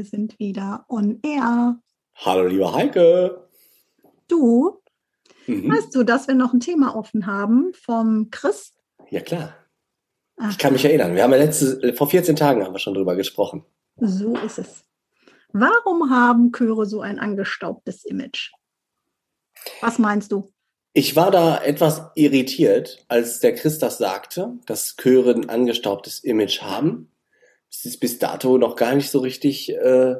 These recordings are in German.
Wir sind wieder on air. Hallo liebe Heike. Du, mhm. weißt du, dass wir noch ein Thema offen haben vom Chris? Ja klar. Ach. Ich kann mich erinnern. Wir haben ja letzte, vor 14 Tagen haben wir schon drüber gesprochen. So ist es. Warum haben Chöre so ein angestaubtes Image? Was meinst du? Ich war da etwas irritiert, als der Chris das sagte, dass Chöre ein angestaubtes Image haben. Es ist bis dato noch gar nicht so richtig äh,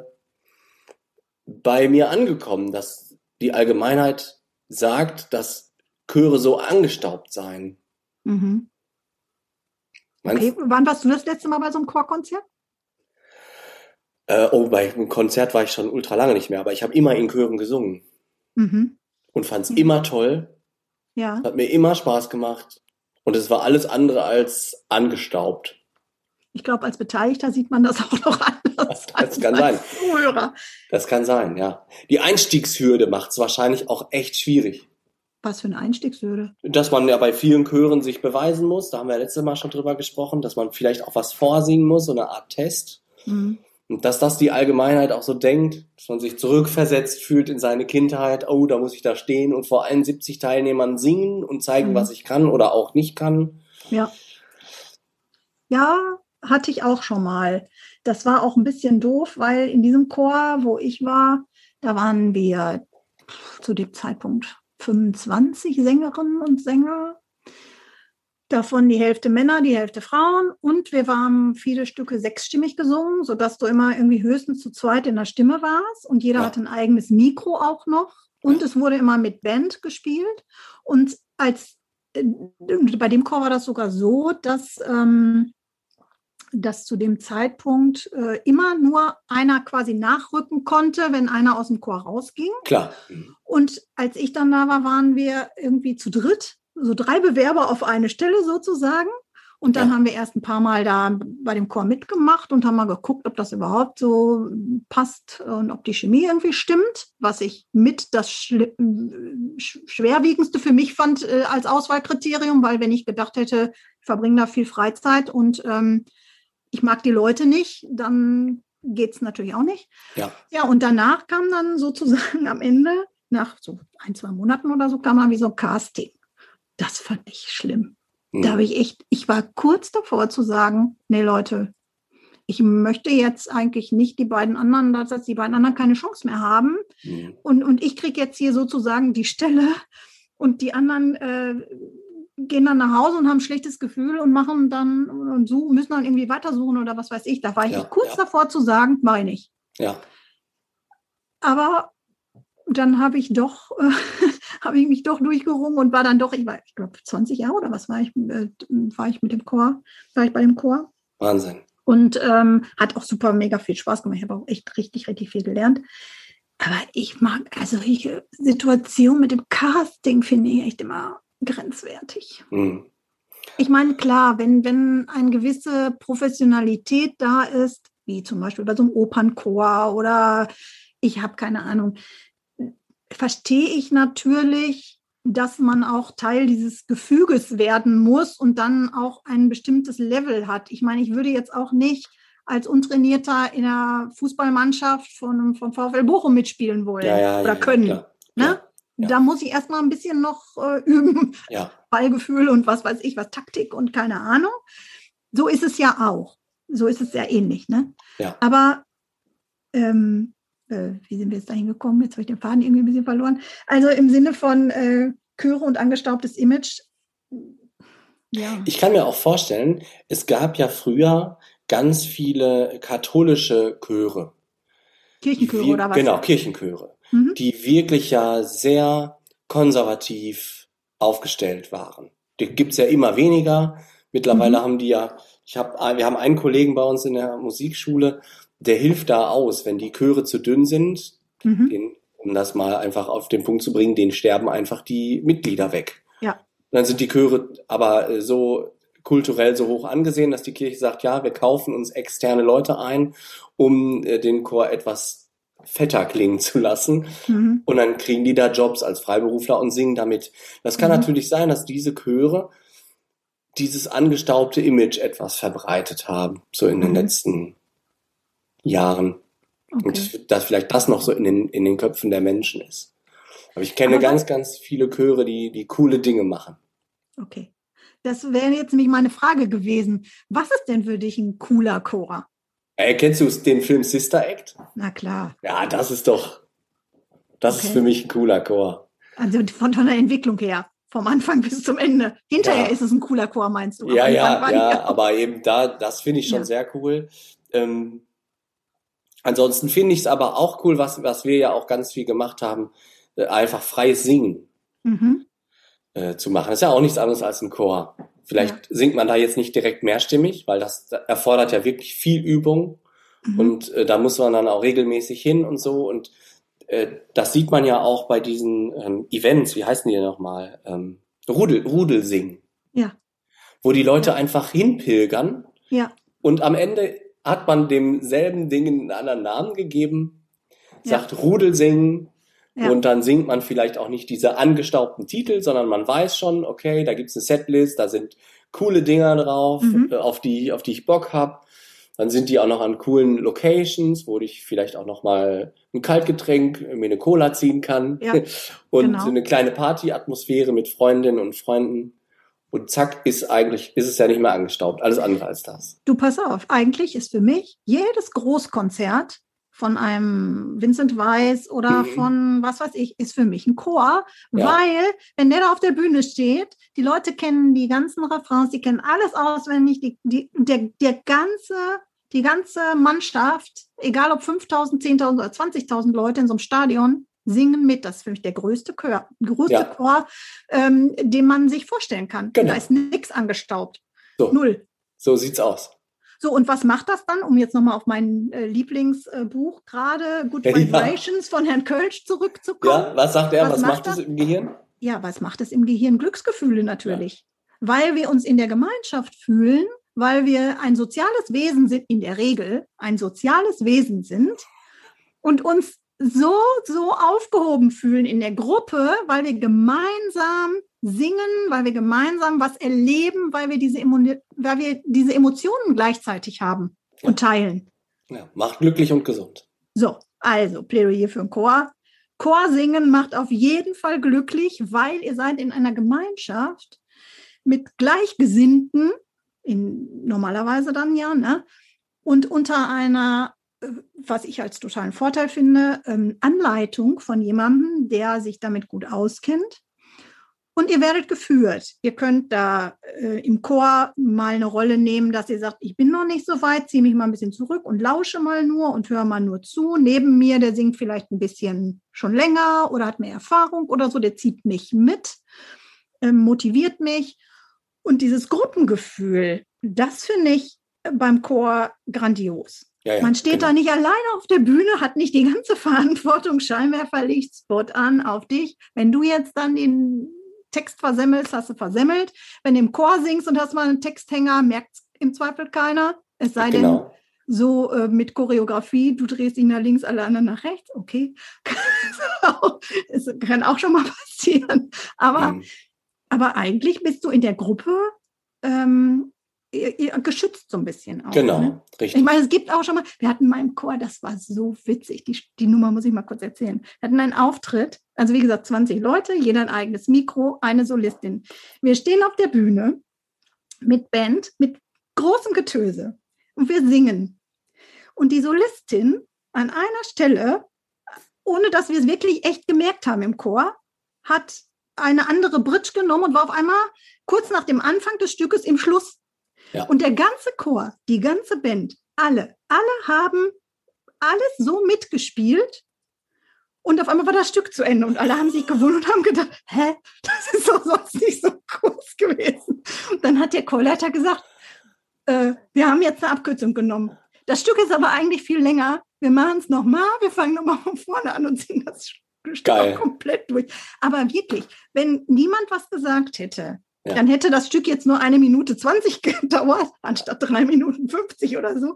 bei mir angekommen, dass die Allgemeinheit sagt, dass Chöre so angestaubt seien. Mhm. Okay, wann warst du das letzte Mal bei so einem Chorkonzert? Äh, oh, bei einem Konzert war ich schon ultra lange nicht mehr, aber ich habe immer in Chören gesungen. Mhm. Und fand es mhm. immer toll. Ja. Hat mir immer Spaß gemacht. Und es war alles andere als angestaubt. Ich glaube, als Beteiligter sieht man das auch noch anders. Das, das kann sein. Zuhörer. Das kann sein, ja. Die Einstiegshürde macht es wahrscheinlich auch echt schwierig. Was für eine Einstiegshürde? Dass man ja bei vielen Chören sich beweisen muss. Da haben wir letztes Mal schon drüber gesprochen, dass man vielleicht auch was vorsingen muss, so eine Art Test. Mhm. Und dass das die Allgemeinheit auch so denkt, dass man sich zurückversetzt fühlt in seine Kindheit. Oh, da muss ich da stehen und vor 71 Teilnehmern singen und zeigen, mhm. was ich kann oder auch nicht kann. Ja. Ja, hatte ich auch schon mal. Das war auch ein bisschen doof, weil in diesem Chor, wo ich war, da waren wir zu dem Zeitpunkt 25 Sängerinnen und Sänger Davon die Hälfte Männer, die Hälfte Frauen. Und wir haben viele Stücke sechsstimmig gesungen, sodass du immer irgendwie höchstens zu zweit in der Stimme warst. Und jeder ja. hatte ein eigenes Mikro auch noch. Und es wurde immer mit Band gespielt. Und als äh, bei dem Chor war das sogar so, dass, ähm, dass zu dem Zeitpunkt äh, immer nur einer quasi nachrücken konnte, wenn einer aus dem Chor rausging. Klar. Und als ich dann da war, waren wir irgendwie zu dritt so drei Bewerber auf eine Stelle sozusagen. Und dann ja. haben wir erst ein paar Mal da bei dem Chor mitgemacht und haben mal geguckt, ob das überhaupt so passt und ob die Chemie irgendwie stimmt, was ich mit das schwerwiegendste für mich fand äh, als Auswahlkriterium, weil wenn ich gedacht hätte, ich verbringe da viel Freizeit und ähm, ich mag die Leute nicht, dann geht es natürlich auch nicht. Ja. ja, und danach kam dann sozusagen am Ende, nach so ein, zwei Monaten oder so, kam dann wie so ein Casting. Das fand ich schlimm. Mhm. Da habe ich echt, ich war kurz davor zu sagen, nee Leute, ich möchte jetzt eigentlich nicht die beiden anderen, dass die beiden anderen keine Chance mehr haben. Mhm. Und, und ich kriege jetzt hier sozusagen die Stelle und die anderen äh, gehen dann nach Hause und haben ein schlechtes Gefühl und machen dann und suchen, müssen dann irgendwie weitersuchen oder was weiß ich. Da war ich ja, kurz ja. davor zu sagen, meine ich. Ja. Aber dann habe ich doch, äh, habe ich mich doch durchgerungen und war dann doch, ich war, ich glaube, 20 Jahre oder was war ich, äh, war ich mit dem Chor, war ich bei dem Chor. Wahnsinn. Und ähm, hat auch super mega viel Spaß gemacht. Ich habe auch echt richtig, richtig viel gelernt. Aber ich mag, also solche Situationen mit dem Casting finde ich echt immer grenzwertig. Mhm. Ich meine, klar, wenn, wenn eine gewisse Professionalität da ist, wie zum Beispiel bei so einem Opernchor oder ich habe keine Ahnung, verstehe ich natürlich, dass man auch Teil dieses Gefüges werden muss und dann auch ein bestimmtes Level hat. Ich meine, ich würde jetzt auch nicht als Untrainierter in der Fußballmannschaft von, von VfL Bochum mitspielen wollen ja, ja, oder können. Ja, ne? Da muss ich erstmal ein bisschen noch äh, üben. Ballgefühl und was weiß ich, was Taktik und keine Ahnung. So ist es ja auch. So ist es sehr ähnlich. Ne? Aber ähm, äh, wie sind wir jetzt dahin gekommen? Jetzt habe ich den Faden irgendwie ein bisschen verloren. Also im Sinne von äh, Chöre und angestaubtes Image. Ja. Ich kann mir auch vorstellen, es gab ja früher ganz viele katholische Chöre. Kirchenchöre wir, oder was? Genau, Kirchenchöre, mhm. die wirklich ja sehr konservativ aufgestellt waren. Die gibt es ja immer weniger. Mittlerweile mhm. haben die ja, Ich hab, wir haben einen Kollegen bei uns in der Musikschule, der hilft da aus, wenn die Chöre zu dünn sind, mhm. den, um das mal einfach auf den Punkt zu bringen, den sterben einfach die Mitglieder weg. Ja. Und dann sind die Chöre aber äh, so kulturell so hoch angesehen, dass die Kirche sagt, ja, wir kaufen uns externe Leute ein, um äh, den Chor etwas fetter klingen zu lassen. Mhm. Und dann kriegen die da Jobs als Freiberufler und singen damit. Das kann mhm. natürlich sein, dass diese Chöre dieses angestaubte Image etwas verbreitet haben, so in den mhm. letzten Jahren. Okay. Und dass vielleicht das noch so in den, in den Köpfen der Menschen ist. Aber ich kenne Aber ganz, ganz viele Chöre, die, die coole Dinge machen. Okay. Das wäre jetzt nämlich meine Frage gewesen. Was ist denn für dich ein cooler Chor? Äh, kennst du den Film Sister Act? Na klar. Ja, das ist doch, das okay. ist für mich ein cooler Chor. Also von, der Entwicklung her, vom Anfang bis zum Ende. Hinterher ja. ist es ein cooler Chor, meinst du? Ja, ja, ja, aber eben da, das finde ich schon ja. sehr cool. Ähm, ansonsten finde ich es aber auch cool, was, was wir ja auch ganz viel gemacht haben, äh, einfach freies Singen mhm. äh, zu machen. Das ist ja auch nichts anderes als ein Chor. Vielleicht ja. singt man da jetzt nicht direkt mehrstimmig, weil das erfordert ja wirklich viel Übung. Mhm. Und äh, da muss man dann auch regelmäßig hin und so. Und äh, das sieht man ja auch bei diesen ähm, Events, wie heißen die nochmal? Ähm, Rudel, Rudel singen. Ja. Wo die Leute ja. einfach hinpilgern. Ja. Und am Ende hat man demselben Ding einen anderen Namen gegeben, sagt ja. Rudel singen, ja. Und dann singt man vielleicht auch nicht diese angestaubten Titel, sondern man weiß schon, okay, da gibt's eine Setlist, da sind coole Dinger drauf, mhm. Äh, auf die, auf die ich Bock hab. Dann sind die auch noch an coolen Locations, wo ich vielleicht auch noch mal ein Kaltgetränk, mir eine Cola ziehen kann ja, und genau. eine kleine Partyatmosphäre mit Freundinnen und Freunden. Und zack, ist eigentlich, ist es ja nicht mehr angestaubt. Alles andere als das. Du pass auf, eigentlich ist für mich jedes Großkonzert von einem Vincent Weiss oder mhm. von was weiß ich, ist für mich ein Chor, ja. weil wenn der da auf der Bühne steht, die Leute kennen die ganzen Refrains, die kennen alles auswendig, die, die, der, der ganze, die ganze Mannschaft, egal ob 5.000, 10.000 oder 20.000 Leute in so einem Stadion, singen mit. Das ist für mich der größte Chor, größte ja. Chor ähm, den man sich vorstellen kann. Genau. Da ist nichts angestaubt. So. Null. So sieht's aus. So, und was macht das dann, um jetzt nochmal auf mein äh, Lieblingsbuch gerade Good Vibrations ja. von Herrn Kölsch zurückzukommen? Ja, was sagt er? Was, was macht es im Gehirn? Ja, was macht es im Gehirn? Glücksgefühle natürlich. Ja. Weil wir uns in der Gemeinschaft fühlen, weil wir ein soziales Wesen sind, in der Regel ein soziales Wesen sind und uns so, so aufgehoben fühlen in der Gruppe, weil wir gemeinsam singen, weil wir gemeinsam was erleben, weil wir diese, weil wir diese Emotionen gleichzeitig haben ja. und teilen. Ja, macht glücklich und gesund. So, also Plädoyer für den Chor. Chor singen macht auf jeden Fall glücklich, weil ihr seid in einer Gemeinschaft mit Gleichgesinnten, in, normalerweise dann ja, ne? und unter einer was ich als totalen Vorteil finde, ähm, Anleitung von jemandem, der sich damit gut auskennt. Und ihr werdet geführt. Ihr könnt da äh, im Chor mal eine Rolle nehmen, dass ihr sagt, ich bin noch nicht so weit, ziehe mich mal ein bisschen zurück und lausche mal nur und höre mal nur zu. Neben mir, der singt vielleicht ein bisschen schon länger oder hat mehr Erfahrung oder so, der zieht mich mit, äh, motiviert mich. Und dieses Gruppengefühl, das finde ich beim Chor grandios. Ja, ja, Man steht genau. da nicht alleine auf der Bühne, hat nicht die ganze Verantwortung, Scheinwerfer, Spot an auf dich. Wenn du jetzt dann den Text versemmelst, hast du versemmelt. Wenn du im Chor singst und hast mal einen Texthänger, merkt es im Zweifel keiner. Es sei genau. denn, so äh, mit Choreografie, du drehst ihn nach links, alle anderen nach rechts, okay. Es kann auch schon mal passieren. Aber, mhm. aber eigentlich bist du in der Gruppe ähm, geschützt so ein bisschen auch. Genau, ne? richtig. Ich meine, es gibt auch schon mal, wir hatten mal im Chor, das war so witzig, die, die Nummer muss ich mal kurz erzählen. Wir hatten einen Auftritt, also wie gesagt, 20 Leute, jeder ein eigenes Mikro, eine Solistin. Wir stehen auf der Bühne mit Band, mit großem Getöse und wir singen. Und die Solistin an einer Stelle, ohne dass wir es wirklich echt gemerkt haben im Chor, hat eine andere Bridge genommen und war auf einmal kurz nach dem Anfang des Stückes im Schluss ja. Und der ganze Chor, die ganze Band, alle, alle haben alles so mitgespielt. Und auf einmal war das Stück zu Ende und alle haben sich gewundert und haben gedacht, hä, das ist doch sonst nicht so groß gewesen. Und dann hat der Chorleiter gesagt, äh, wir haben jetzt eine Abkürzung genommen. Das Stück ist aber eigentlich viel länger. Wir machen es nochmal, wir fangen nochmal von vorne an und singen das Stück komplett durch. Aber wirklich, wenn niemand was gesagt hätte, Ja. dann hätte das Stück jetzt nur eine Minute 20 gedauert, anstatt drei Minuten 50 oder so.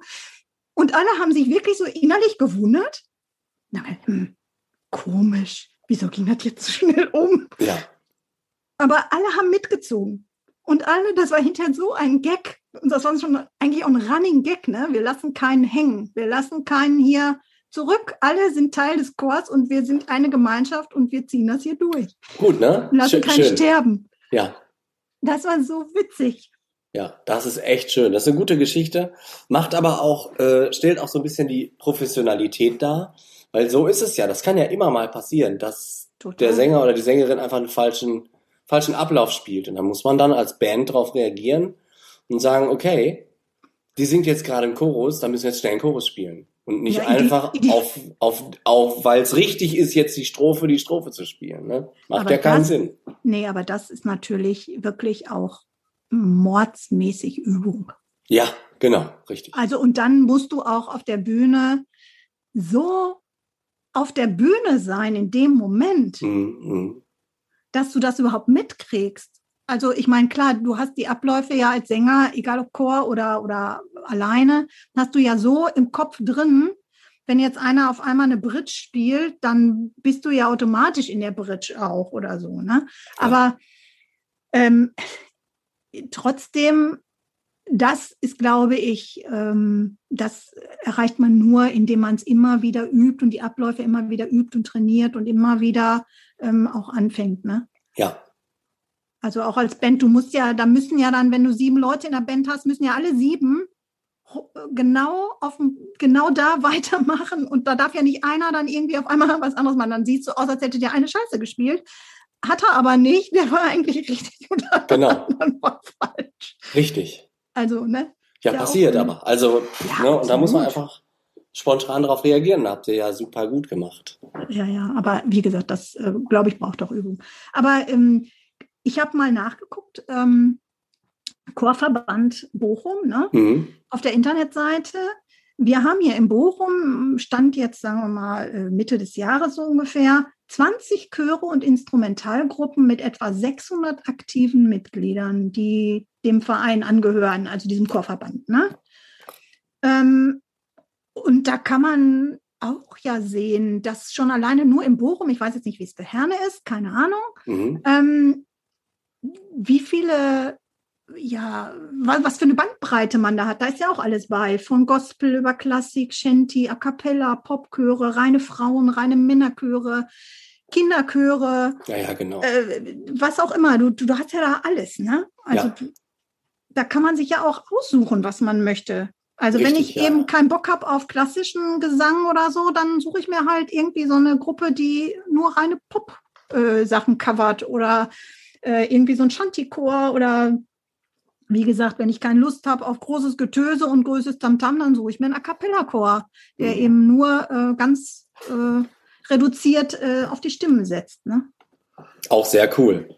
Und alle haben sich wirklich so innerlich gewundert. Na, hm, komisch, wieso ging das jetzt so schnell um? Ja. Aber alle haben mitgezogen. Und alle, das war hinterher so ein Gag. Und das war schon eigentlich auch ein Running Gag, ne? Wir lassen keinen hängen. Wir lassen keinen hier zurück. Alle sind Teil des Chors und wir sind eine Gemeinschaft und wir ziehen das hier durch. Gut, ne? Lassen Schön, keinen schön. sterben. Ja. Das war so witzig. Ja, das ist echt schön. Das ist eine gute Geschichte. Macht aber auch, äh, stellt auch so ein bisschen die Professionalität dar. Weil so ist es ja. Das kann ja immer mal passieren, dass Total. der Sänger oder die Sängerin einfach einen falschen, falschen Ablauf spielt. Und da muss man dann als Band darauf reagieren und sagen, okay, die singt jetzt gerade einen Chorus, dann müssen wir jetzt schnell einen Chorus spielen. Und nicht Ja, einfach ide- auf, auf, auf weil es richtig ist, jetzt die Strophe, die Strophe zu spielen. Ne? Macht ja keinen das- Sinn. Nee, aber das ist natürlich wirklich auch mordsmäßig Übung. Ja, genau, richtig. Also und dann musst du auch auf der Bühne so auf der Bühne sein in dem Moment, Mhm, mhm. dass du das überhaupt mitkriegst. Also ich meine, klar, du hast die Abläufe ja als Sänger, egal ob Chor oder, oder alleine, hast du ja so im Kopf drin, wenn jetzt einer auf einmal eine Bridge spielt, dann bist du ja automatisch in der Bridge auch oder so. Ne? Aber ähm, trotzdem, das ist, glaube ich, ähm, das erreicht man nur, indem man es immer wieder übt und die Abläufe immer wieder übt und trainiert und immer wieder ähm, auch anfängt. Ne? Ja, Also auch als Band, du musst ja, da müssen ja dann, wenn du sieben Leute in der Band hast, müssen ja alle sieben genau auf genau da weitermachen und da darf ja nicht einer dann irgendwie auf einmal was anderes machen. Dann siehst du aus, als hätte der eine Scheiße gespielt. Hat er aber nicht, der war eigentlich richtig und der Genau. andere war falsch. richtig. Also, ne? Ja, Ja, passiert aber. Also, Ja, ne, und da muss man einfach spontan darauf reagieren. Da habt ihr ja super gut gemacht. Ja, ja, aber wie gesagt, das äh, glaube ich braucht auch Übung. Aber ähm, ich habe mal nachgeguckt, ähm, Chorverband Bochum, ne? Mhm. auf der Internetseite. Wir haben hier in Bochum, stand jetzt, sagen wir mal, äh, Mitte des Jahres so ungefähr, 20 Chöre und Instrumentalgruppen mit etwa 600 aktiven Mitgliedern, die dem Verein angehören, also diesem Chorverband. Ne? Ähm, und da kann man auch ja sehen, dass schon alleine nur in Bochum, ich weiß jetzt nicht, wie es für Herne ist, keine Ahnung, Mhm. ähm, wie viele, ja, was, für eine Bandbreite man da hat. Da ist ja auch alles bei. Von Gospel über Klassik, Shanty, A Cappella, Popchöre, reine Frauen, reine Männerchöre, Kinderchöre, Ja, ja, genau. äh, was auch immer. Du, du, du hast ja da alles, ne? Also Ja. du, da kann man sich ja auch aussuchen, was man möchte. Also wenn Richtig, ich ja. eben keinen Bock habe auf klassischen Gesang oder so, dann suche ich mir halt irgendwie so eine Gruppe, die nur reine Pop-Sachen covert oder äh, irgendwie so ein Shanty-Chor oder wie gesagt, wenn ich keine Lust habe auf großes Getöse und großes Tamtam, dann suche ich mir einen A Cappella-Chor, der Mhm. eben nur äh, ganz äh, reduziert äh, auf die Stimmen setzt. Ne? Auch sehr cool.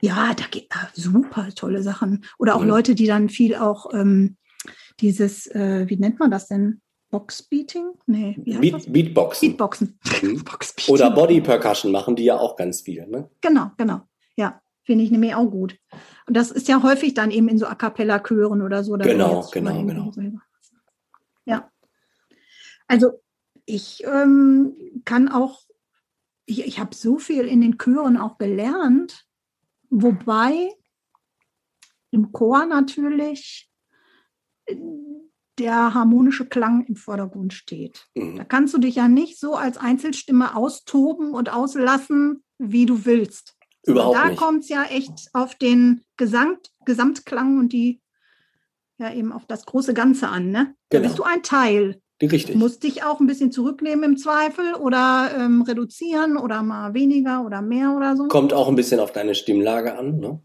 Ja, da geht ah, super tolle Sachen. Oder auch Mhm. Leute, die dann viel auch ähm, dieses, äh, wie nennt man das denn? Boxbeating? Nee, wie heißt das? Beat, Beatboxen. Beatboxen. Mhm. Boxbeating. Oder Body Percussion machen die ja auch ganz viel. Ne? Genau, genau. Ja, finde ich nämlich auch gut. Und das ist ja häufig dann eben in so A Cappella-Chören oder so. da Genau, genau, genau. Ja. Also ich ähm, kann auch, ich, ich habe so viel in den Chören auch gelernt, wobei im Chor natürlich äh, der harmonische Klang im Vordergrund steht. Da Mhm. kannst du dich ja nicht so als Einzelstimme austoben und auslassen, wie du willst. Überhaupt da kommt es ja echt auf den Gesamt, Gesamtklang und die, ja eben auf das große Ganze an. Ne? Da Genau. bist du ein Teil. Die Du Richtig. musst dich auch ein bisschen zurücknehmen im Zweifel oder ähm, reduzieren oder mal weniger oder mehr oder so. Kommt auch ein bisschen auf deine Stimmlage an, ne?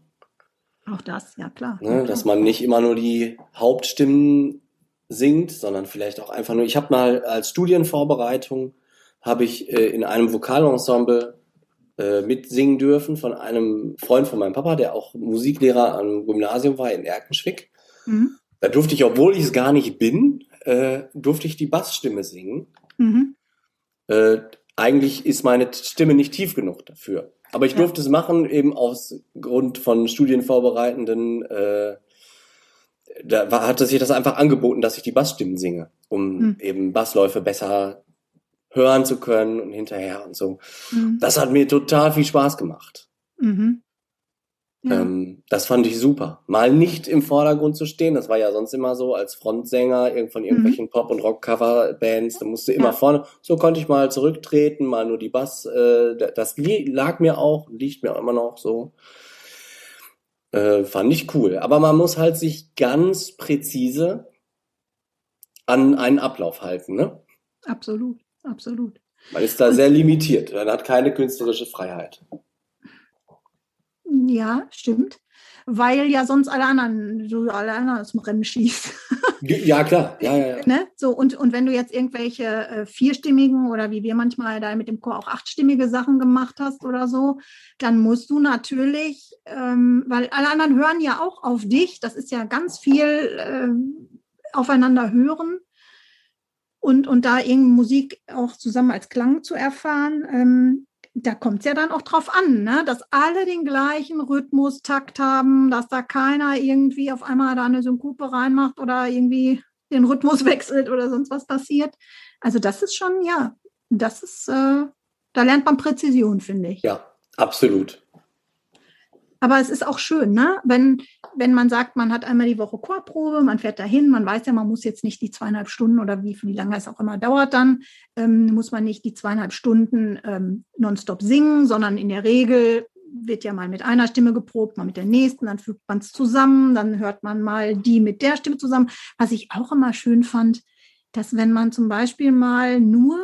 Auch das, ja klar. Ne? Dass man nicht immer nur die Hauptstimmen singt, sondern vielleicht auch einfach nur. Ich habe mal als Studienvorbereitung habe ich äh, in einem Vokalensemble äh, mitsingen dürfen von einem Freund von meinem Papa, der auch Musiklehrer am Gymnasium war in Erkenschwick. Mhm. Da durfte ich, obwohl ich es gar nicht bin, äh, durfte ich die Bassstimme singen. Mhm. Äh, eigentlich ist meine Stimme nicht tief genug dafür. Aber ich durfte ja. es machen, eben aus Grund von Studienvorbereitenden. Äh, da war, hatte sich das einfach angeboten, dass ich die Bassstimmen singe, um mhm. eben Bassläufe besser hören zu können und hinterher und so. Mhm. Das hat mir total viel Spaß gemacht. Mhm. Ja. Ähm, das fand ich super. Mal nicht im Vordergrund zu stehen, das war ja sonst immer so als Frontsänger von irgendwelchen mhm. Pop- und Rock-Cover-Bands, da musste immer ja. vorne. So konnte ich mal zurücktreten, mal nur die Bass. Äh, das lag mir auch, liegt mir auch immer noch so. Äh, fand ich cool. Aber man muss halt sich ganz präzise an einen Ablauf halten, ne? Absolut, absolut. Man ist da sehr limitiert. Man hat keine künstlerische Freiheit. Ja, stimmt. Weil ja sonst alle anderen, so alle anderen zum Rennen schießt. Ja, klar. Ja, ja, ja. Ne? So, und, und wenn du jetzt irgendwelche äh, vierstimmigen oder wie wir manchmal da mit dem Chor auch achtstimmige Sachen gemacht hast oder so, dann musst du natürlich, ähm, weil alle anderen hören ja auch auf dich, das ist ja ganz viel äh, aufeinander hören und, und da irgendwie Musik auch zusammen als Klang zu erfahren, ähm, da kommt es ja dann auch drauf an, ne? dass alle den gleichen Rhythmus, Takt haben, dass da keiner irgendwie auf einmal da eine Synkope reinmacht oder irgendwie den Rhythmus wechselt oder sonst was passiert. Also das ist schon, ja, das ist, äh, da lernt man Präzision, finde ich. Ja, absolut. Aber es ist auch schön, ne? wenn, wenn man sagt, man hat einmal die Woche Chorprobe, man fährt dahin, man weiß ja, man muss jetzt nicht die zweieinhalb Stunden oder wie, wie lange es auch immer dauert dann, ähm, muss man nicht die zweieinhalb Stunden ähm, nonstop singen, sondern in der Regel wird ja mal mit einer Stimme geprobt, mal mit der nächsten, dann fügt man es zusammen, dann hört man mal die mit der Stimme zusammen. Was ich auch immer schön fand, dass wenn man zum Beispiel mal nur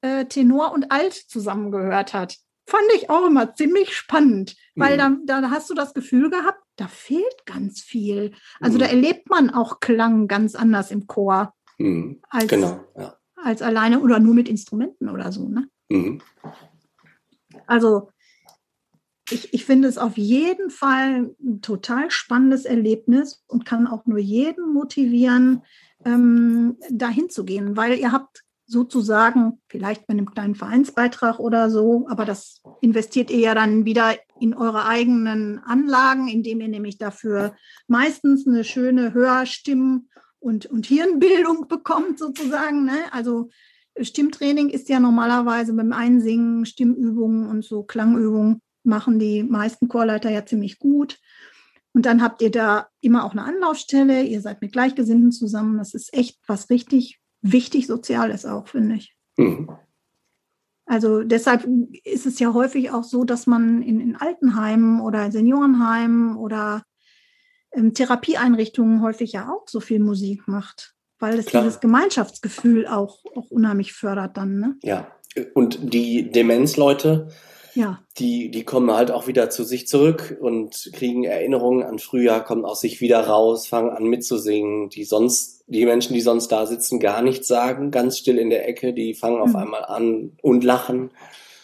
äh, Tenor und Alt zusammengehört hat, fand ich auch immer ziemlich spannend, weil mhm. da, da hast du das Gefühl gehabt, da fehlt ganz viel. Also mhm. da erlebt man auch Klang ganz anders im Chor mhm. als, genau, ja. als alleine oder nur mit Instrumenten oder so. Ne? Mhm. Also ich, ich finde es auf jeden Fall ein total spannendes Erlebnis und kann auch nur jeden motivieren, ähm, dahin zu gehen, weil ihr habt sozusagen, vielleicht mit einem kleinen Vereinsbeitrag oder so, aber das investiert ihr ja dann wieder in eure eigenen Anlagen, indem ihr nämlich dafür meistens eine schöne Hörstimmen- und, und Hirnbildung bekommt, sozusagen. Ne? Also Stimmtraining ist ja normalerweise beim Einsingen, Stimmübungen und so Klangübungen machen die meisten Chorleiter ja ziemlich gut. Und dann habt ihr da immer auch eine Anlaufstelle, ihr seid mit Gleichgesinnten zusammen. Das ist echt was richtig wichtig Soziales auch, finde ich. Mhm. Also deshalb ist es ja häufig auch so, dass man in, in Altenheimen oder Seniorenheimen oder ähm, Therapieeinrichtungen häufig ja auch so viel Musik macht, weil es Klar. dieses Gemeinschaftsgefühl auch, auch unheimlich fördert dann. Ne? Ja, und die Demenzleute, ja. Die, die kommen halt auch wieder zu sich zurück und kriegen Erinnerungen an früher, kommen aus sich wieder raus, fangen an mitzusingen. Die sonst, die Menschen, die sonst da sitzen, gar nichts sagen, ganz still in der Ecke, die fangen mhm. auf einmal an und lachen.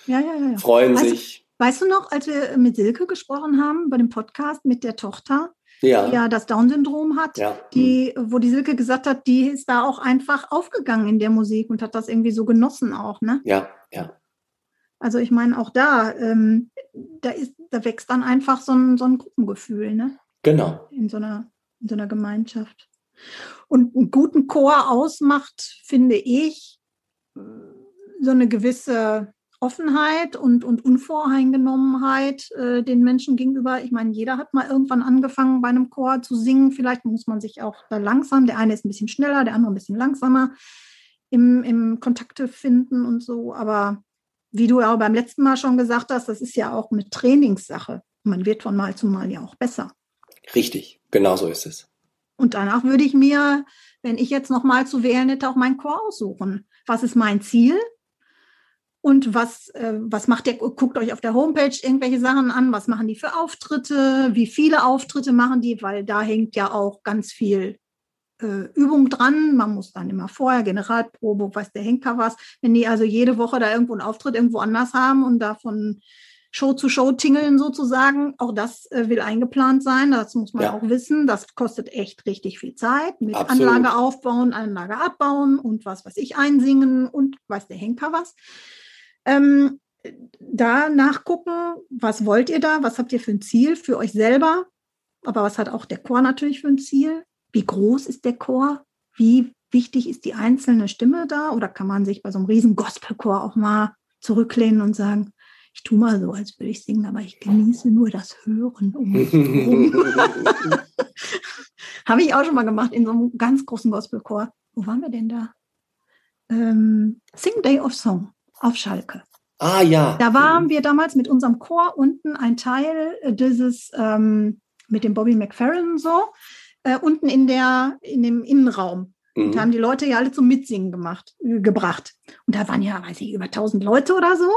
Ja, ja, ja. Freuen weißt, sich. Weißt du noch, als wir mit Silke gesprochen haben bei dem Podcast mit der Tochter, ja. die ja das Down-Syndrom hat, ja. die, wo die Silke gesagt hat, die ist da auch einfach aufgegangen in der Musik und hat das irgendwie so genossen auch, ne? Ja, ja. Also ich meine, auch da, ähm, da, ist, da wächst dann einfach so ein, so ein Gruppengefühl, ne? Genau. In so einer, in so einer Gemeinschaft. Und einen guten Chor ausmacht, finde ich, so eine gewisse Offenheit und, und Unvoreingenommenheit äh, den Menschen gegenüber. Ich meine, jeder hat mal irgendwann angefangen, bei einem Chor zu singen. Vielleicht muss man sich auch da langsam, der eine ist ein bisschen schneller, der andere ein bisschen langsamer im, im Kontakte finden und so. Aber wie du ja auch beim letzten Mal schon gesagt hast, das ist ja auch eine Trainingssache. Man wird von Mal zu Mal ja auch besser. Richtig, genau so ist es. Und danach würde ich mir, wenn ich jetzt noch mal zu wählen hätte, auch meinen Chor aussuchen. Was ist mein Ziel? Und was, äh, was macht der, guckt euch auf der Homepage irgendwelche Sachen an, was machen die für Auftritte, wie viele Auftritte machen die, weil da hängt ja auch ganz viel äh, Übung dran. Man muss dann immer vorher Generalprobe, weiß der Henker was. Wenn die also jede Woche da irgendwo einen Auftritt irgendwo anders haben und davon Show zu Show tingeln sozusagen. Auch das äh, will eingeplant sein. Das muss man ja. auch wissen. Das kostet echt richtig viel Zeit. Mit Absolut. Anlage aufbauen, Anlage abbauen und was weiß ich, einsingen und weiß der Henker was. Ähm, da nachgucken, was wollt ihr da? Was habt ihr für ein Ziel für euch selber? Aber was hat auch der Chor natürlich für ein Ziel? Wie groß ist der Chor? Wie wichtig ist die einzelne Stimme da? Oder kann man sich bei so einem riesen Gospelchor auch mal zurücklehnen und sagen, ich tue mal so, als würde ich singen, aber ich genieße nur das Hören um mich Habe ich auch schon mal gemacht in so einem ganz großen Gospelchor. Wo waren wir denn da? Ähm, Sing Day of Song auf Schalke. Ah ja. Da waren wir damals mit unserem Chor unten ein Teil dieses ähm, mit dem Bobby McFerrin so äh, unten in der in dem Innenraum. Mhm. Und haben die Leute ja alle zum Mitsingen gemacht, äh, gebracht. Und da waren ja, weiß ich, über 1000 Leute oder so.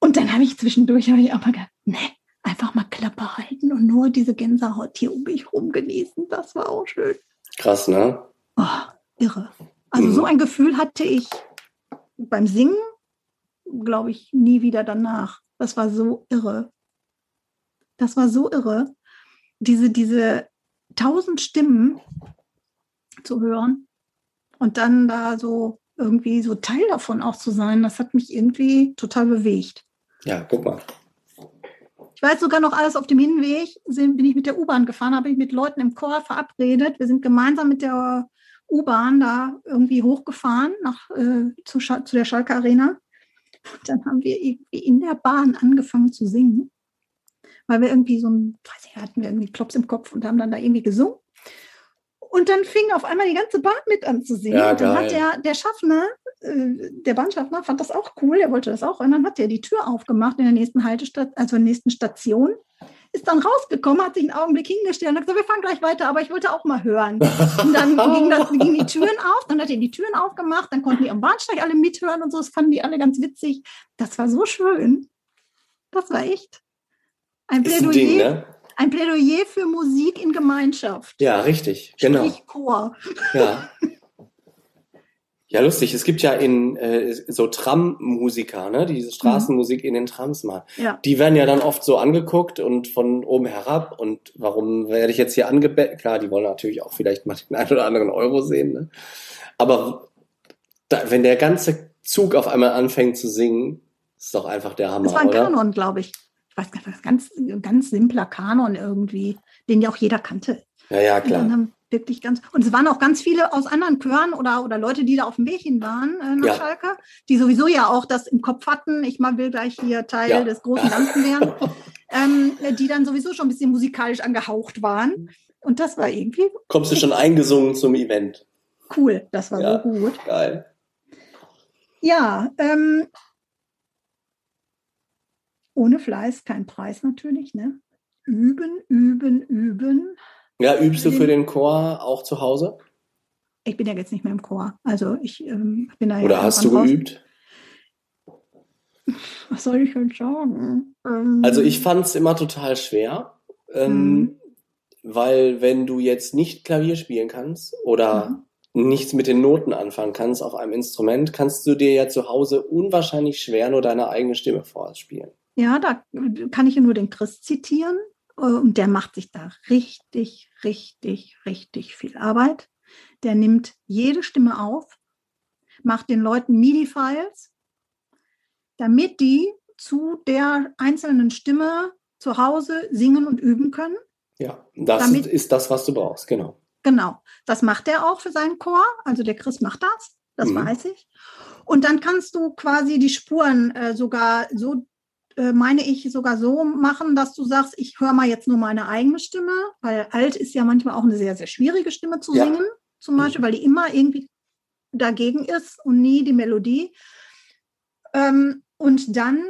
Und dann habe ich zwischendurch habe ich auch mal gedacht, ne, einfach mal Klappe halten und nur diese Gänsehaut hier um mich rum genießen. Das war auch schön. Krass, ne? Oh, irre. Also mhm. so ein Gefühl hatte ich beim Singen, glaube ich, nie wieder danach. Das war so irre. Das war so irre. Diese, diese tausend Stimmen zu hören und dann da so irgendwie so Teil davon auch zu sein, das hat mich irgendwie total bewegt. Ja, guck mal. Ich weiß sogar noch alles auf dem Hinweg, bin ich mit der U-Bahn gefahren, habe ich mit Leuten im Chor verabredet. Wir sind gemeinsam mit der U-Bahn da irgendwie hochgefahren nach, äh, zu, zu der Schalke Arena. Dann haben wir irgendwie in der Bahn angefangen zu singen, weil wir irgendwie so ein, weiß ich, hatten wir irgendwie Klops im Kopf und haben dann da irgendwie gesungen. Und dann fing auf einmal die ganze Bahn mit an zu singen. Ja, und dann hat der, der Schaffner, äh, der Bahnschaffner, fand das auch cool, er wollte das auch. Und dann hat er die Tür aufgemacht in der nächsten Haltestation, also in der nächsten Station. Ist dann rausgekommen, hat sich einen Augenblick hingestellt und hat gesagt, wir fahren gleich weiter, aber ich wollte auch mal hören. Und dann ging gingen die Türen auf, dann hat er die Türen aufgemacht, dann konnten die am Bahnsteig alle mithören und so. Das fanden die alle ganz witzig. Das war so schön. Das war echt ein Plädoyer. Ein Ding, ne? Ein Plädoyer für Musik in Gemeinschaft. Ja, richtig, genau. Chor. Ja. Ja, lustig. Es gibt ja in äh, so Tram-Musiker, ne, diese Straßenmusik mhm. in den Trams mal. Ja. Die werden ja dann oft so angeguckt und von oben herab. Und warum werde ich jetzt hier angebettet? Klar, die wollen natürlich auch vielleicht mal den einen oder anderen Euro sehen. Ne? Aber da, wenn der ganze Zug auf einmal anfängt zu singen, ist doch einfach der Hammer, Das war ein oder? Kanon, glaube ich weiß gar nicht, ganz, ganz simpler Kanon irgendwie, den ja auch jeder kannte. Ja, ja, klar. wirklich ganz, und es waren auch ganz viele aus anderen Chören oder, oder Leute, die da auf dem Bärchen waren äh, nach ja. Schalke, die sowieso ja auch das im Kopf hatten, ich mal will gleich hier Teil ja. des großen Ganzen werden, ähm, die dann sowieso schon ein bisschen musikalisch angehaucht waren. Und das war irgendwie. Kommst du schon eingesungen zum Event? Cool, das war ja, so gut. Geil. Ja, ähm, ohne Fleiß kein Preis natürlich, ne? Üben, üben, üben. Ja, übst du für den Chor auch zu Hause? Ich bin ja jetzt nicht mehr im Chor. Also ich ähm, bin da Oder hast du geübt? Was soll ich denn sagen? Ähm, also ich fand es immer total schwer, ähm, mhm. weil wenn du jetzt nicht Klavier spielen kannst oder mhm. nichts mit den Noten anfangen kannst auf einem Instrument, kannst du dir ja zu Hause unwahrscheinlich schwer nur deine eigene Stimme vorspielen. Ja, da kann ich nur den Chris zitieren. Und der macht sich da richtig, richtig, richtig viel Arbeit. Der nimmt jede Stimme auf, macht den Leuten MIDI-Files, damit die zu der einzelnen Stimme zu Hause singen und üben können. Ja, das damit, ist das, was du brauchst, genau. Genau, das macht er auch für seinen Chor. Also der Chris macht das, das mhm. weiß ich. Und dann kannst du quasi die Spuren äh, sogar so äh, meine ich, sogar so machen, dass du sagst, ich höre mal jetzt nur meine eigene Stimme, weil alt ist ja manchmal auch eine sehr, sehr schwierige Stimme zu ja. singen, zum Beispiel, weil die immer irgendwie dagegen ist und nie die Melodie. Ähm, und dann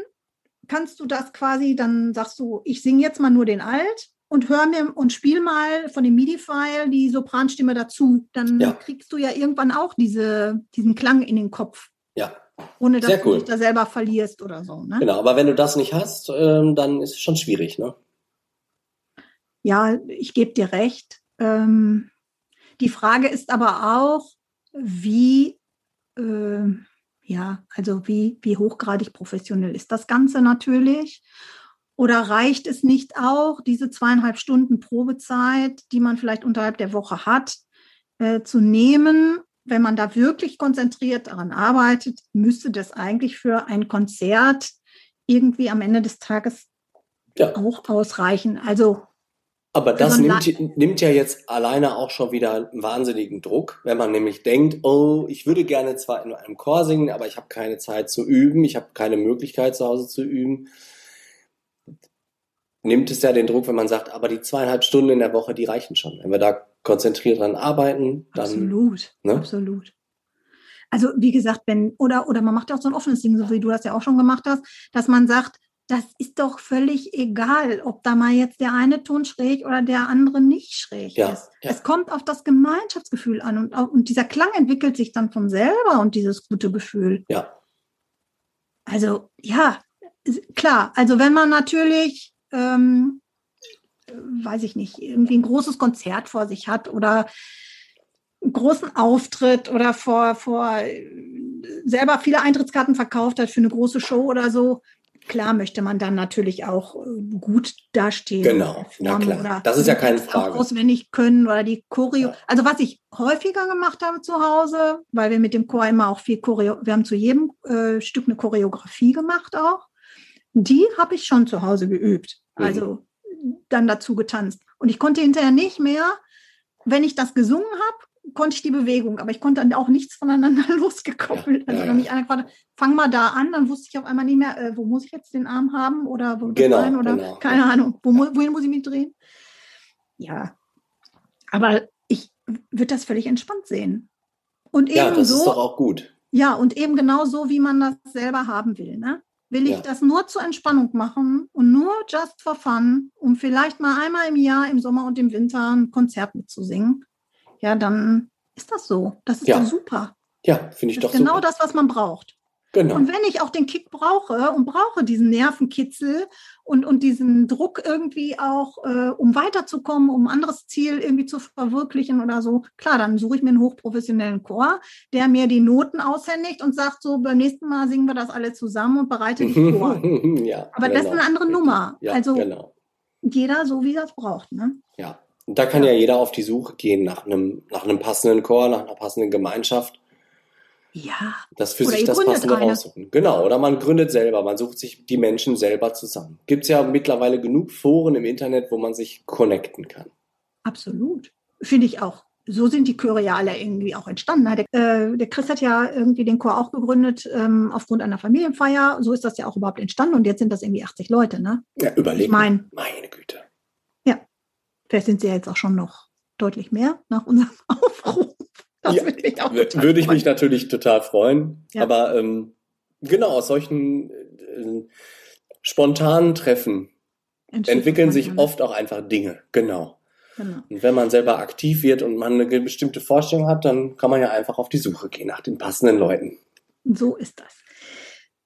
kannst du das quasi, dann sagst du, ich singe jetzt mal nur den Alt und hör mir und spiel mal von dem MIDI-File die Sopranstimme dazu. Dann ja. kriegst du ja irgendwann auch diese, diesen Klang in den Kopf. Ja, ohne dass cool. du dich da selber verlierst oder so. Ne? Genau, aber wenn du das nicht hast, ähm, dann ist es schon schwierig, ne? Ja, ich gebe dir recht. Ähm, die Frage ist aber auch, wie, äh, Ja, also wie, wie hochgradig professionell ist das Ganze natürlich? Oder reicht es nicht auch, diese zweieinhalb Stunden Probezeit, die man vielleicht unterhalb der Woche hat, äh, zu nehmen? Wenn man da wirklich konzentriert daran arbeitet, müsste das eigentlich für ein Konzert irgendwie am Ende des Tages ja. auch ausreichen. Also aber das nimmt, nimmt ja jetzt alleine auch schon wieder einen wahnsinnigen Druck, wenn man nämlich denkt, oh, ich würde gerne zwar in einem Chor singen, aber ich habe keine Zeit zu üben, ich habe keine Möglichkeit zu Hause zu üben. Nimmt es ja den Druck, wenn man sagt, aber die zweieinhalb Stunden in der Woche, die reichen schon. Wenn wir da konzentriert dran arbeiten, dann. Absolut, ne? absolut. Also wie gesagt, wenn, oder, oder man macht ja auch so ein offenes Ding, so wie du das ja auch schon gemacht hast, dass man sagt, das ist doch völlig egal, ob da mal jetzt der eine Ton schräg oder der andere nicht schräg ja, ist. Ja. Es kommt auf das Gemeinschaftsgefühl an und, und dieser Klang entwickelt sich dann von selber und dieses gute Gefühl. Ja. Also ja, klar. Also wenn man natürlich, ähm, weiß ich nicht, irgendwie ein großes Konzert vor sich hat oder einen großen Auftritt oder vor, vor selber viele Eintrittskarten verkauft hat für eine große Show oder so, Klar möchte man dann natürlich auch äh, gut dastehen. Genau, ja klar. das ist ja keine Frage. Auch auswendig können oder die Choreo. Ja. Also was ich häufiger gemacht habe zu Hause, weil wir mit dem Chor immer auch viel Choreo, wir haben zu jedem äh, Stück eine Choreografie gemacht auch. Die habe ich schon zu Hause geübt. Mhm. Dann dazu getanzt. Und ich konnte hinterher nicht mehr, wenn ich das gesungen habe, konnte ich die Bewegung, aber ich konnte dann auch nichts voneinander losgekoppelt. Also wenn mich einer gefragt fang mal da an, dann wusste ich auf einmal nicht mehr, äh, wo muss ich jetzt den Arm haben oder wo genau, rein oder genau. keine Ahnung, wo, wohin muss ich mich drehen? Ja, aber ich würde das völlig entspannt sehen. Und eben ja, das so, ist doch auch gut. Ja, und eben genau so, wie man das selber haben will. Ne? Will ich ja. das nur zur Entspannung machen und nur just for fun, um vielleicht mal einmal im Jahr im Sommer und im Winter ein Konzert mitzusingen? ja, dann ist das so. Das ist ja. doch super. Ja, finde ich das doch genau super. das, was man braucht. Genau. Und wenn ich auch den Kick brauche und brauche diesen Nervenkitzel und, und diesen Druck irgendwie auch, äh, um weiterzukommen, um ein anderes Ziel irgendwie zu verwirklichen oder so, klar, dann suche ich mir einen hochprofessionellen Chor, der mir die Noten aushändigt und sagt so, beim nächsten Mal singen wir das alle zusammen und bereite die vor. ja, Aber genau. das ist eine andere Nummer. Ja, also genau. jeder so, wie er es braucht. Ne? Ja, und da kann ja. ja jeder auf die Suche gehen nach einem, nach einem passenden Chor, nach einer passenden Gemeinschaft. Ja. Das für oder sich das Passende eine. raussuchen. Genau, oder man gründet selber, man sucht sich die Menschen selber zusammen. Gibt es ja mittlerweile genug Foren im Internet, wo man sich connecten kann. Absolut. Finde ich auch. So sind die Chöre ja alle irgendwie auch entstanden. Der, äh, der Chris hat ja irgendwie den Chor auch gegründet ähm, aufgrund einer Familienfeier. So ist das ja auch überhaupt entstanden und jetzt sind das irgendwie 80 Leute, ne? Ja, überlegen. Ich mein, meine Güte. Vielleicht sind sie ja jetzt auch schon noch deutlich mehr nach unserem Aufruf. Mich auch würde ich mich natürlich total freuen. Ja. Aber ähm, genau, aus solchen äh, spontanen Treffen entwickeln sich oft auch einfach Dinge. Genau. genau. Und wenn man selber aktiv wird und man eine bestimmte Vorstellung hat, dann kann man ja einfach auf die Suche gehen nach den passenden Leuten. So ist das.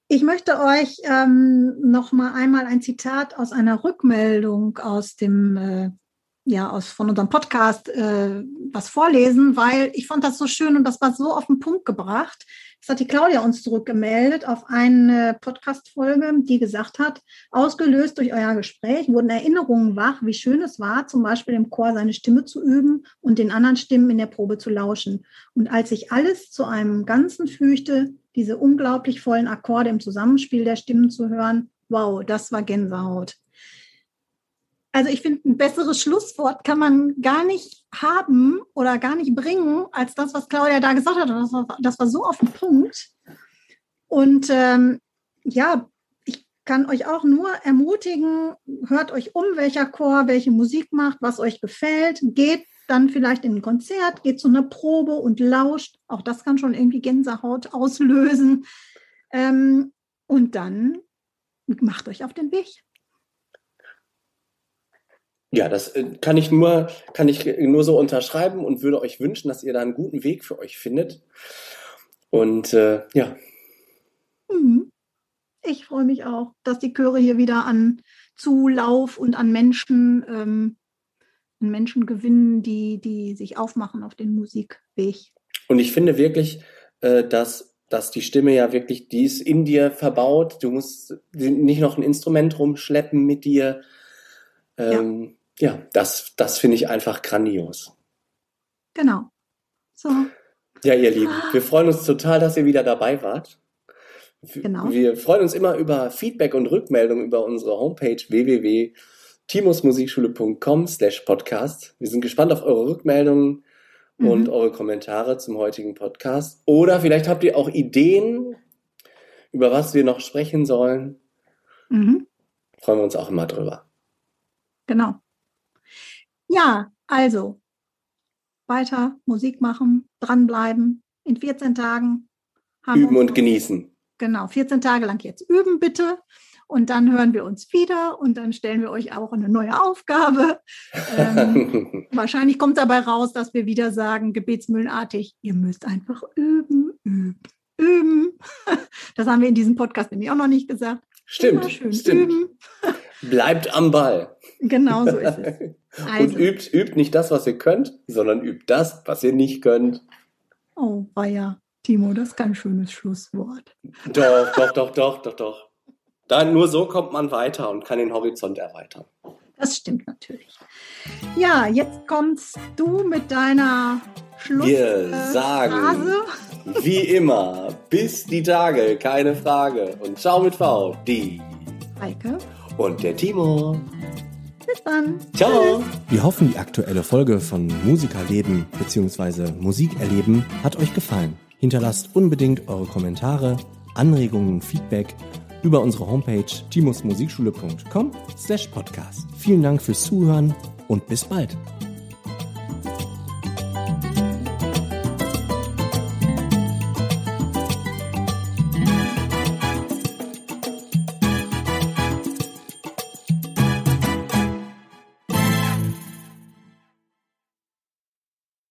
Ich möchte euch ähm, noch mal einmal ein Zitat aus einer Rückmeldung aus dem äh, ja, aus, von unserem Podcast äh, was vorlesen, weil ich fand das so schön und das war so auf den Punkt gebracht. Das hat die Claudia uns zurückgemeldet auf eine Podcast-Folge, die gesagt hat, ausgelöst durch euer Gespräch wurden Erinnerungen wach, wie schön es war, zum Beispiel im Chor seine Stimme zu üben und den anderen Stimmen in der Probe zu lauschen. Und als sich alles zu einem Ganzen fügte, diese unglaublich vollen Akkorde im Zusammenspiel der Stimmen zu hören, wow, das war Gänsehaut. Also ich finde, ein besseres Schlusswort kann man gar nicht haben oder gar nicht bringen, als das, was Claudia da gesagt hat. Das war, das war so auf den Punkt. Und ähm, ja, ich kann euch auch nur ermutigen, hört euch um, welcher Chor welche Musik macht, was euch gefällt. Geht dann vielleicht in ein Konzert, geht zu einer Probe und lauscht. Auch das kann schon irgendwie Gänsehaut auslösen. Ähm, und dann macht euch auf den Weg. Ja, das äh, kann ich nur, kann ich nur so unterschreiben und würde euch wünschen, dass ihr da einen guten Weg für euch findet. Und äh, ja. Mhm. Ich freue mich auch, dass die Chöre hier wieder an Zulauf und an Menschen, ähm, an Menschen gewinnen, die, die sich aufmachen auf den Musikweg. Und ich finde wirklich, äh, dass dass die Stimme ja wirklich, die ist in dir verbaut. Du musst nicht noch ein Instrument rumschleppen mit dir. Ähm, ja. Ja, das, das finde ich einfach grandios. Genau. So. Ja, ihr Lieben, wir freuen uns total, dass ihr wieder dabei wart. Genau. Wir freuen uns immer über Feedback und Rückmeldung über unsere Homepage www.timosmusikschule.com slash podcast. Wir sind gespannt auf eure Rückmeldungen mhm. und eure Kommentare zum heutigen Podcast. Oder vielleicht habt ihr auch Ideen, über was wir noch sprechen sollen. Mhm. Freuen wir uns auch immer drüber. Genau. Ja, also weiter Musik machen, dranbleiben. In 14 Tagen haben Üben und genießen. Genau, 14 Tage lang jetzt üben bitte. Und dann hören wir uns wieder und dann stellen wir euch auch eine neue Aufgabe. Ähm, wahrscheinlich kommt dabei raus, dass wir wieder sagen, gebetsmühlenartig, ihr müsst einfach üben, üben, üben. Das haben wir in diesem Podcast nämlich auch noch nicht gesagt. Stimmt, stimmt. Üben. Bleibt am Ball. Genau so ist es. Also. Und übt, übt nicht das, was ihr könnt, sondern übt das, was ihr nicht könnt. Oh, war ja. Timo, das ist kein schönes Schlusswort. Doch, doch, doch, doch, doch, doch. Dann nur so kommt man weiter und kann den Horizont erweitern. Das stimmt natürlich. Ja, jetzt kommst du mit deiner Schluss. Wir sagen, wie immer, bis die Tage, keine Frage. Und ciao mit V, die Heike und der Timo. Bis dann. Ciao. Wir hoffen, die aktuelle Folge von Musikerleben bzw. Musikerleben hat euch gefallen. Hinterlasst unbedingt eure Kommentare, Anregungen und Feedback über unsere Homepage timusmusikschule.com slash podcast. Vielen Dank fürs Zuhören und bis bald.